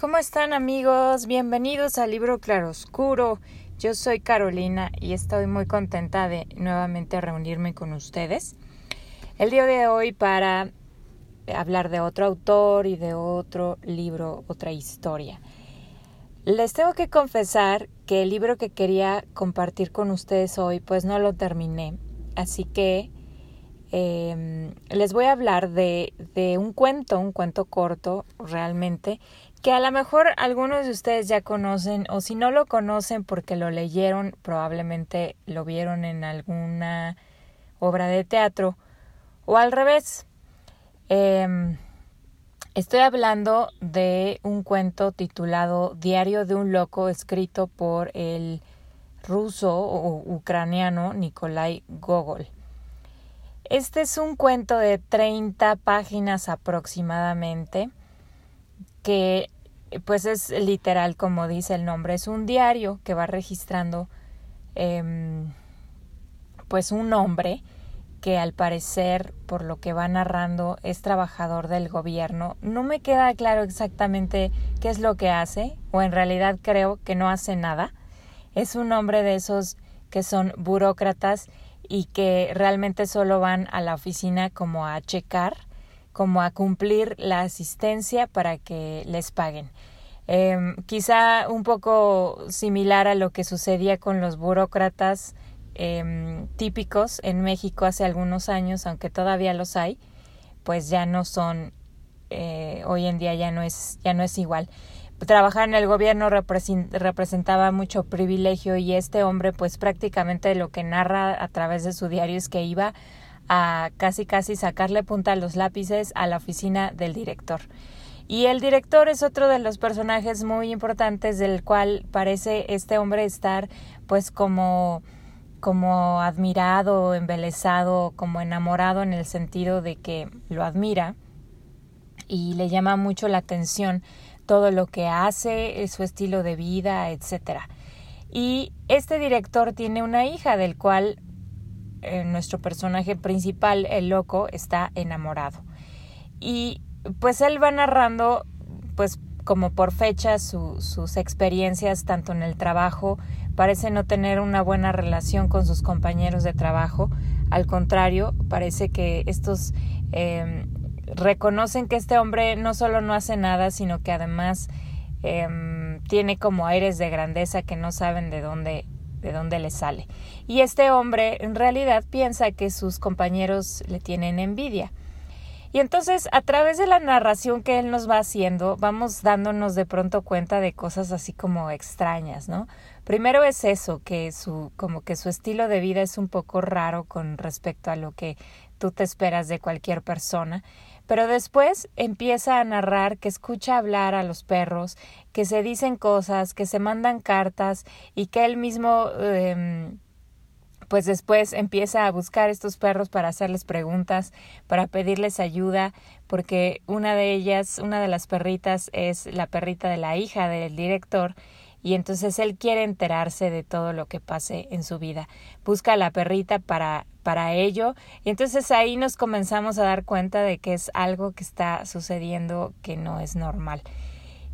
¿Cómo están amigos? Bienvenidos al libro Claroscuro. Yo soy Carolina y estoy muy contenta de nuevamente reunirme con ustedes. El día de hoy para hablar de otro autor y de otro libro, otra historia. Les tengo que confesar que el libro que quería compartir con ustedes hoy pues no lo terminé. Así que eh, les voy a hablar de, de un cuento, un cuento corto realmente, que a lo mejor algunos de ustedes ya conocen o si no lo conocen porque lo leyeron, probablemente lo vieron en alguna obra de teatro o al revés. Eh, estoy hablando de un cuento titulado Diario de un loco escrito por el ruso o ucraniano Nikolai Gogol. Este es un cuento de 30 páginas aproximadamente que pues es literal como dice el nombre, es un diario que va registrando eh, pues un hombre que al parecer, por lo que va narrando, es trabajador del gobierno. No me queda claro exactamente qué es lo que hace, o en realidad creo que no hace nada. Es un hombre de esos que son burócratas y que realmente solo van a la oficina como a checar como a cumplir la asistencia para que les paguen. Eh, quizá un poco similar a lo que sucedía con los burócratas eh, típicos en México hace algunos años, aunque todavía los hay, pues ya no son, eh, hoy en día ya no es, ya no es igual. Trabajar en el gobierno representaba mucho privilegio y este hombre pues prácticamente lo que narra a través de su diario es que iba a casi casi sacarle punta a los lápices a la oficina del director. Y el director es otro de los personajes muy importantes del cual parece este hombre estar pues como como admirado, embelesado, como enamorado en el sentido de que lo admira y le llama mucho la atención todo lo que hace, su estilo de vida, etcétera. Y este director tiene una hija del cual eh, nuestro personaje principal, el loco, está enamorado. Y pues él va narrando, pues como por fecha, sus experiencias tanto en el trabajo, parece no tener una buena relación con sus compañeros de trabajo, al contrario, parece que estos eh, reconocen que este hombre no solo no hace nada, sino que además eh, tiene como aires de grandeza que no saben de dónde de dónde le sale. Y este hombre en realidad piensa que sus compañeros le tienen envidia. Y entonces, a través de la narración que él nos va haciendo, vamos dándonos de pronto cuenta de cosas así como extrañas, ¿no? Primero es eso, que su, como que su estilo de vida es un poco raro con respecto a lo que tú te esperas de cualquier persona. Pero después empieza a narrar que escucha hablar a los perros, que se dicen cosas, que se mandan cartas y que él mismo eh, pues después empieza a buscar estos perros para hacerles preguntas, para pedirles ayuda, porque una de ellas, una de las perritas es la perrita de la hija del director y entonces él quiere enterarse de todo lo que pase en su vida. Busca a la perrita para para ello y entonces ahí nos comenzamos a dar cuenta de que es algo que está sucediendo que no es normal.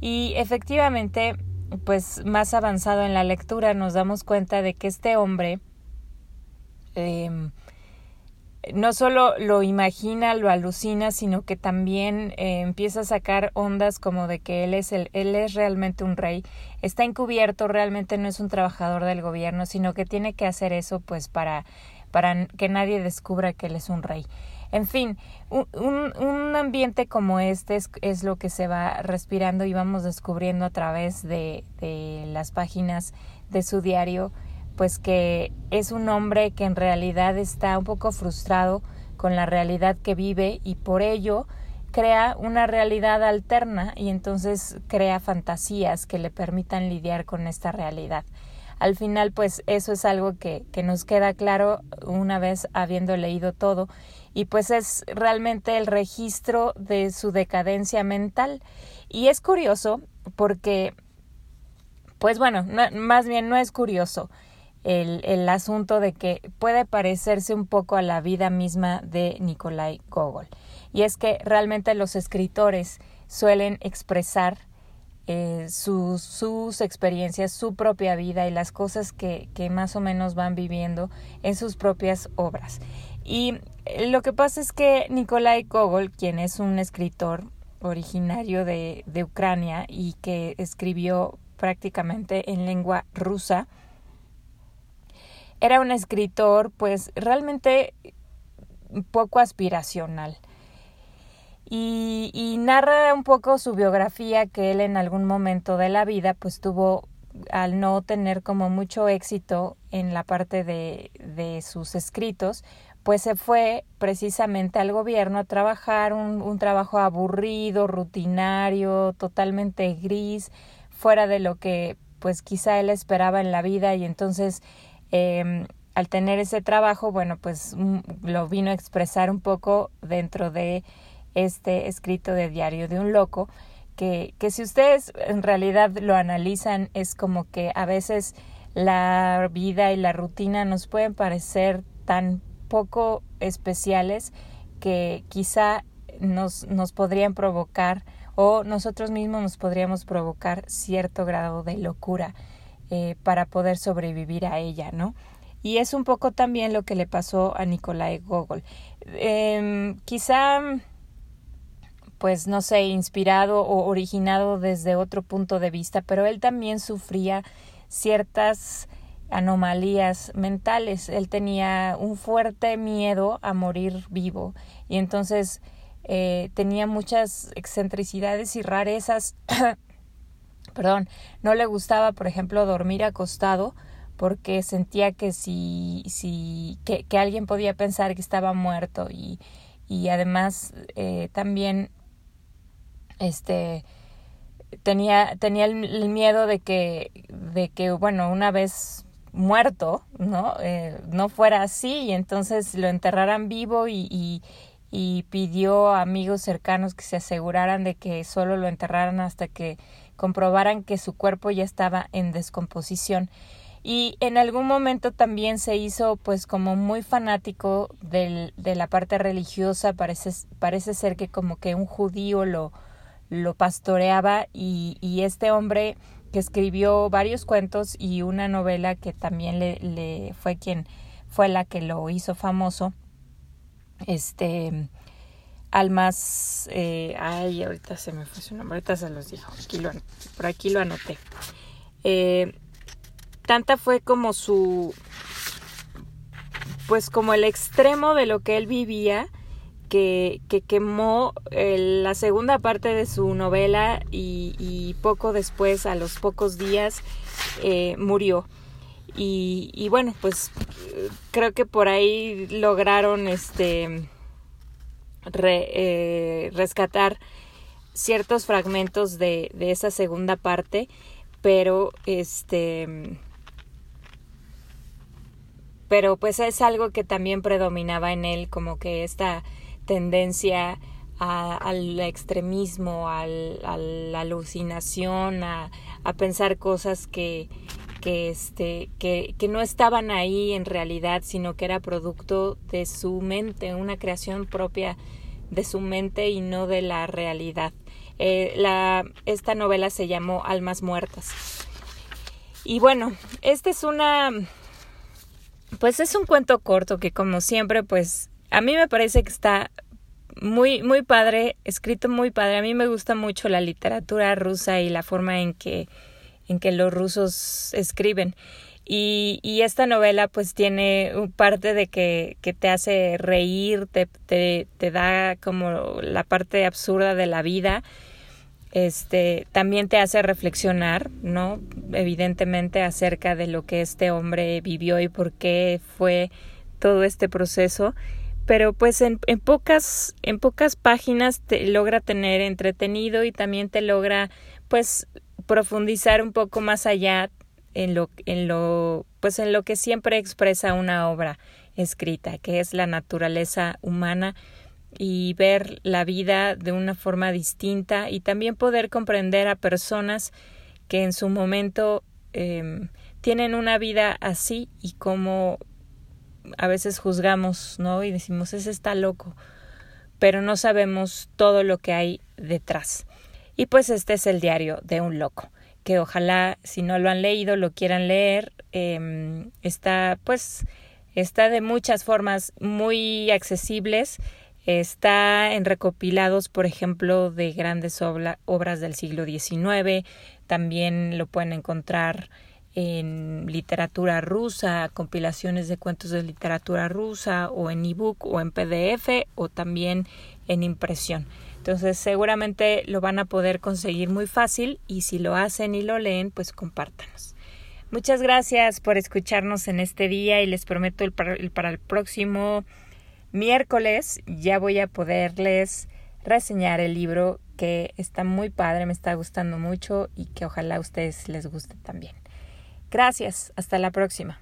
Y efectivamente, pues más avanzado en la lectura nos damos cuenta de que este hombre eh, no solo lo imagina, lo alucina, sino que también eh, empieza a sacar ondas como de que él es el, él es realmente un rey, está encubierto, realmente no es un trabajador del gobierno, sino que tiene que hacer eso pues para, para que nadie descubra que él es un rey. En fin, un, un, ambiente como este es, es, lo que se va respirando y vamos descubriendo a través de, de las páginas de su diario pues que es un hombre que en realidad está un poco frustrado con la realidad que vive y por ello crea una realidad alterna y entonces crea fantasías que le permitan lidiar con esta realidad. Al final, pues eso es algo que, que nos queda claro una vez habiendo leído todo y pues es realmente el registro de su decadencia mental. Y es curioso porque, pues bueno, más bien no es curioso, el, el, asunto de que puede parecerse un poco a la vida misma de Nikolai Gogol. Y es que realmente los escritores suelen expresar eh, sus, sus experiencias, su propia vida y las cosas que, que más o menos van viviendo en sus propias obras. Y eh, lo que pasa es que Nikolai Gogol, quien es un escritor originario de, de Ucrania y que escribió prácticamente en lengua rusa, era un escritor pues realmente poco aspiracional. Y, y, narra un poco su biografía que él en algún momento de la vida pues tuvo al no tener como mucho éxito en la parte de, de sus escritos pues se fue precisamente al gobierno a trabajar un, un trabajo aburrido, rutinario, totalmente gris, fuera de lo que pues quizá él esperaba en la vida y entonces eh, al tener ese trabajo, bueno, pues mm, lo vino a expresar un poco dentro de este escrito de Diario de un Loco, que, que si ustedes en realidad lo analizan, es como que a veces la vida y la rutina nos pueden parecer tan poco especiales que quizá nos, nos podrían provocar o nosotros mismos nos podríamos provocar cierto grado de locura eh, para poder sobrevivir a ella, ¿no? Y es un poco también lo que le pasó a Nikolai Gogol. Eh, quizá, pues no sé, inspirado o originado desde otro punto de vista, pero él también sufría ciertas anomalías mentales. Él tenía un fuerte miedo a morir vivo y entonces eh, tenía muchas excentricidades y rarezas. Perdón, no le gustaba, por ejemplo, dormir acostado porque sentía que si, si que, que alguien podía pensar que estaba muerto y, y además eh, también este tenía tenía el, miedo de que de que bueno una vez muerto no eh, no fuera así y entonces lo enterraran vivo y, y, y pidió a amigos cercanos que se aseguraran de que solo lo enterraran hasta que comprobaran que su cuerpo ya estaba en descomposición. Y en algún momento también se hizo pues como muy fanático del, de la parte religiosa, parece, parece ser que como que un judío lo, lo pastoreaba y, y este hombre que escribió varios cuentos y una novela que también le, le fue quien fue la que lo hizo famoso, este Almas, eh, ay, ahorita se me fue su nombre, ahorita se los dijo, aquí lo, por aquí lo anoté. Eh, tanta fue como su, pues como el extremo de lo que él vivía, que, que quemó la segunda parte de su novela y, y, poco después, a los pocos días, eh, murió. Y, y, bueno, pues creo que por ahí lograron este eh, rescatar ciertos fragmentos de, de esa segunda parte, pero este pero pues es algo que también predominaba en él, como que esta tendencia al extremismo, al, a la alucinación, a, a pensar cosas que, que, este, que, que no estaban ahí en realidad, sino que era producto de su mente, una creación propia de su mente y no de la realidad. Eh, la, esta novela se llamó Almas Muertas. Y bueno, esta es una pues es un cuento corto que como siempre pues a mí me parece que está muy muy padre, escrito muy padre. A mí me gusta mucho la literatura rusa y la forma en que en que los rusos escriben. Y, y esta novela pues tiene parte de que, que te hace reír, te, te, te da como la parte absurda de la vida este también te hace reflexionar, ¿no? Evidentemente acerca de lo que este hombre vivió y por qué fue todo este proceso, pero pues en, en pocas en pocas páginas te logra tener entretenido y también te logra pues profundizar un poco más allá en lo en lo pues en lo que siempre expresa una obra escrita, que es la naturaleza humana y ver la vida de una forma distinta y también poder comprender a personas que en su momento eh, tienen una vida así y como a veces juzgamos, ¿no? Y decimos, ese está loco, pero no sabemos todo lo que hay detrás. Y pues este es el diario de un loco, que ojalá si no lo han leído lo quieran leer. Em, está pues está de muchas formas muy accesibles. Está en recopilados, por ejemplo, de grandes obras del siglo XIX. También lo pueden encontrar en literatura rusa, compilaciones de cuentos de literatura rusa o en ebook o en PDF o también en impresión. Entonces seguramente lo van a poder conseguir muy fácil y si lo hacen y lo leen, pues compártanos. Muchas gracias por escucharnos en este día y les prometo para, el para el próximo miércoles ya voy a poderles reseñar el libro que está muy padre, me está gustando mucho y que ojalá a ustedes les guste también. Gracias, hasta la próxima.